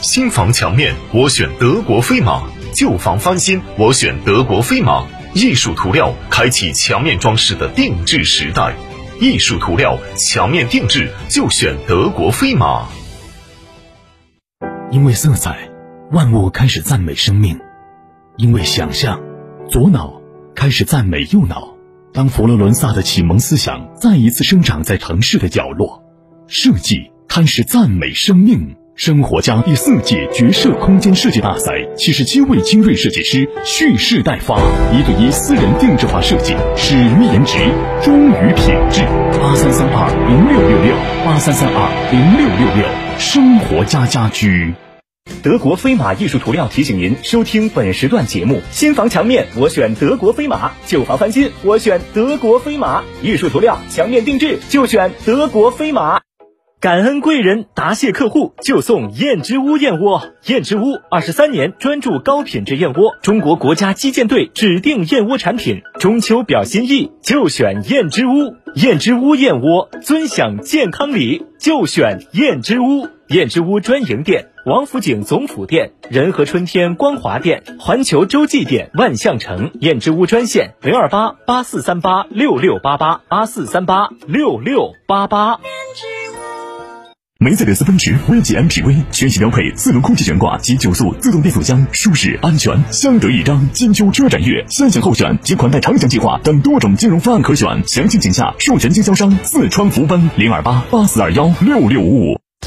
新房墙面，我选德国飞马；旧房翻新，我选德国飞马。艺术涂料开启墙面装饰的定制时代，艺术涂料墙面定制就选德国飞马。因为色彩，万物开始赞美生命；因为想象，左脑开始赞美右脑。当佛罗伦萨的启蒙思想再一次生长在城市的角落，设计开始赞美生命。生活家第四届绝色空间设计大赛，七十七位精锐设计师蓄势待发，一对一私人定制化设计，始于颜值，忠于品质。八三三二零六六六，八三三二零六六六，生活家家居。德国飞马艺术涂料提醒您收听本时段节目：新房墙面我选德国飞马，旧房翻新我选德国飞马，艺术涂料墙面定制就选德国飞马。感恩贵人，答谢客户，就送燕之屋燕窝。燕之屋二十三年专注高品质燕窝，中国国家击剑队指定燕窝产品。中秋表心意，就选燕之屋。燕之屋燕窝，尊享健康礼，就选燕之屋。燕之屋专营店：王府井总府店、仁和春天光华店、环球洲际店、万象城。燕之屋专线：零二八八四三八六六八八八四三八六六八八。梅赛德斯奔驰 V 级 MPV 全系标配四轮空气悬挂及九速自动变速箱，舒适安全，相得益彰。金秋车展月，三享候选及款待长享计划等多种金融方案可选，详情请下授权经销商四川福奔零二八八四二幺六六五五。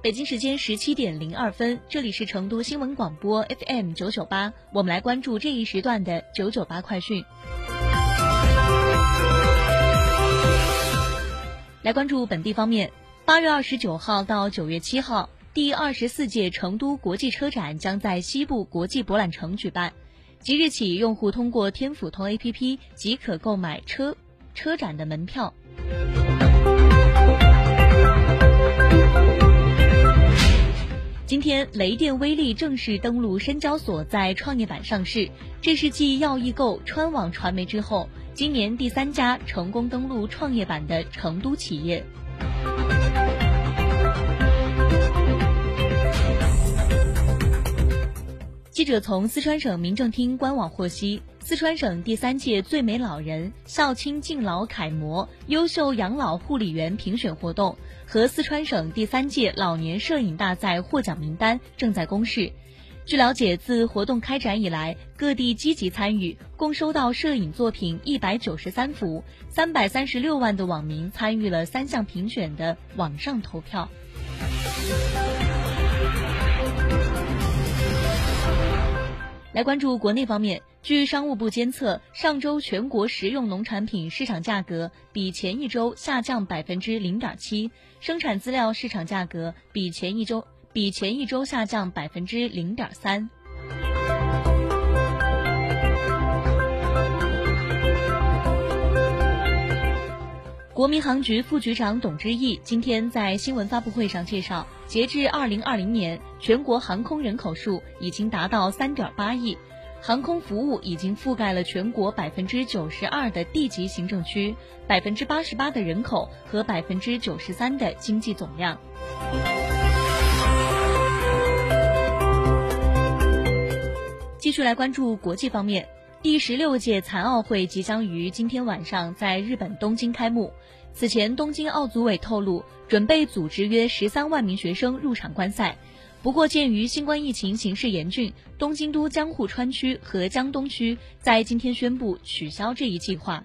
北京时间十七点零二分，这里是成都新闻广播 FM 九九八，我们来关注这一时段的九九八快讯。来关注本地方面，八月二十九号到九月七号，第二十四届成都国际车展将在西部国际博览城举办。即日起，用户通过天府通 APP 即可购买车车展的门票。今天，雷电威力正式登陆深交所，在创业板上市。这是继药易购、川网传媒之后，今年第三家成功登陆创业板的成都企业。记者从四川省民政厅官网获悉，四川省第三届最美老人孝亲敬老楷模、优秀养老护理员评选活动和四川省第三届老年摄影大赛获奖名单正在公示。据了解，自活动开展以来，各地积极参与，共收到摄影作品一百九十三幅，三百三十六万的网民参与了三项评选的网上投票。来关注国内方面，据商务部监测，上周全国食用农产品市场价格比前一周下降百分之零点七，生产资料市场价格比前一周比前一周下降百分之零点三。国民航局副局长董之毅今天在新闻发布会上介绍，截至二零二零年，全国航空人口数已经达到三点八亿，航空服务已经覆盖了全国百分之九十二的地级行政区、百分之八十八的人口和百分之九十三的经济总量。继续来关注国际方面。第十六届残奥会即将于今天晚上在日本东京开幕。此前，东京奥组委透露，准备组织约十三万名学生入场观赛。不过，鉴于新冠疫情形势严峻，东京都江户川区和江东区在今天宣布取消这一计划。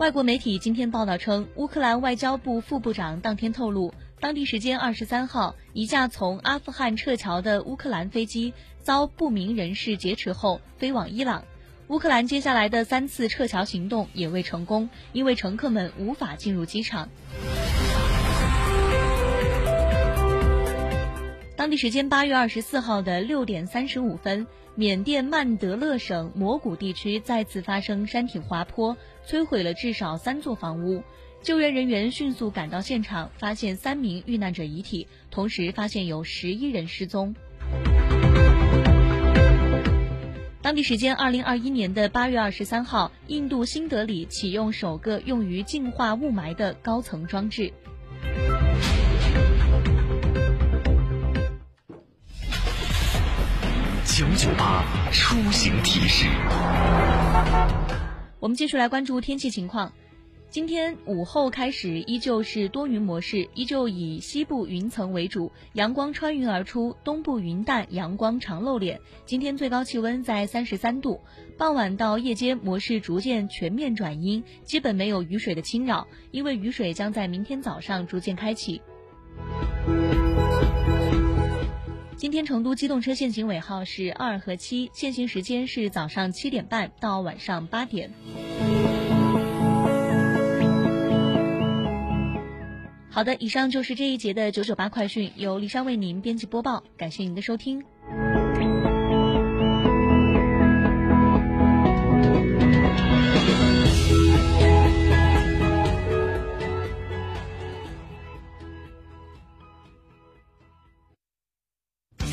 外国媒体今天报道称，乌克兰外交部副部长当天透露，当地时间二十三号，一架从阿富汗撤侨的乌克兰飞机遭不明人士劫持后飞往伊朗。乌克兰接下来的三次撤侨行动也未成功，因为乘客们无法进入机场。当地时间八月二十四号的六点三十五分，缅甸曼德勒省摩古地区再次发生山体滑坡，摧毁了至少三座房屋。救援人员迅速赶到现场，发现三名遇难者遗体，同时发现有十一人失踪。当地时间二零二一年的八月二十三号，印度新德里启用首个用于净化雾霾的高层装置。九九八出行提示。我们继续来关注天气情况。今天午后开始依旧是多云模式，依旧以西部云层为主，阳光穿云而出，东部云淡，阳光常露脸。今天最高气温在三十三度。傍晚到夜间模式逐渐全面转阴，基本没有雨水的侵扰，因为雨水将在明天早上逐渐开启。今天成都机动车限行尾号是二和七，限行时间是早上七点半到晚上八点。好的，以上就是这一节的九九八快讯，由丽莎为您编辑播报，感谢您的收听。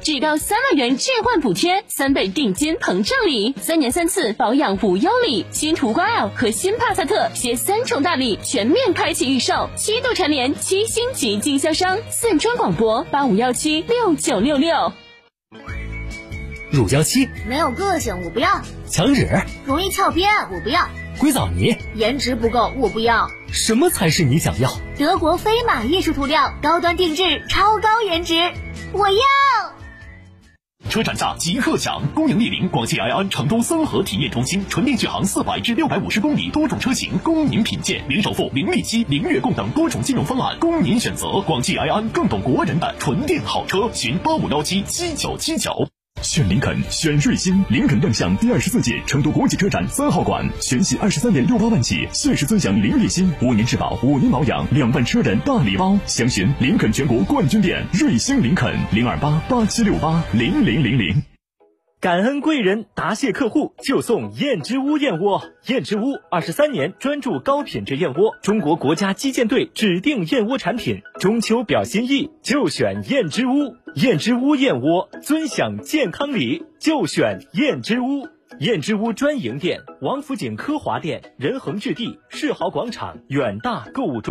至高三万元置换补贴，三倍定金膨胀礼，三年三次保养无忧礼，新途观 L 和新帕萨特携三重大礼全面开启预售，七度蝉联七星级经销商。四川广播八五幺七六九六六。乳胶漆没有个性，我不要；墙纸容易翘边，我不要；硅藻泥颜值不够，我不要。什么才是你想要？德国飞马艺术涂料，高端定制，超高颜值，我要。车展价即刻享，恭迎莅临广汽埃安成都森河体验中心，纯电续航四百至六百五十公里，多种车型供您品鉴，零首付、零利息、零月供等多种金融方案供您选择。广汽埃安更懂国人的纯电好车，寻八五幺七七九七九。选林肯，选瑞星。林肯亮相第二十四届成都国际车展三号馆，全系二十三点六八万起，限时尊享零利息、五年质保、五年保养、两万车人大礼包。详询林肯全国冠军店瑞星林肯零二八八七六八零零零零。感恩贵人，答谢客户，就送燕之屋燕窝。燕之屋二十三年专注高品质燕窝，中国国家击剑队指定燕窝产品。中秋表心意，就选燕之屋。燕之屋燕窝，尊享健康礼，就选燕之屋。燕之屋专营店：王府井科华店、仁恒置地世豪广场、远大购物中。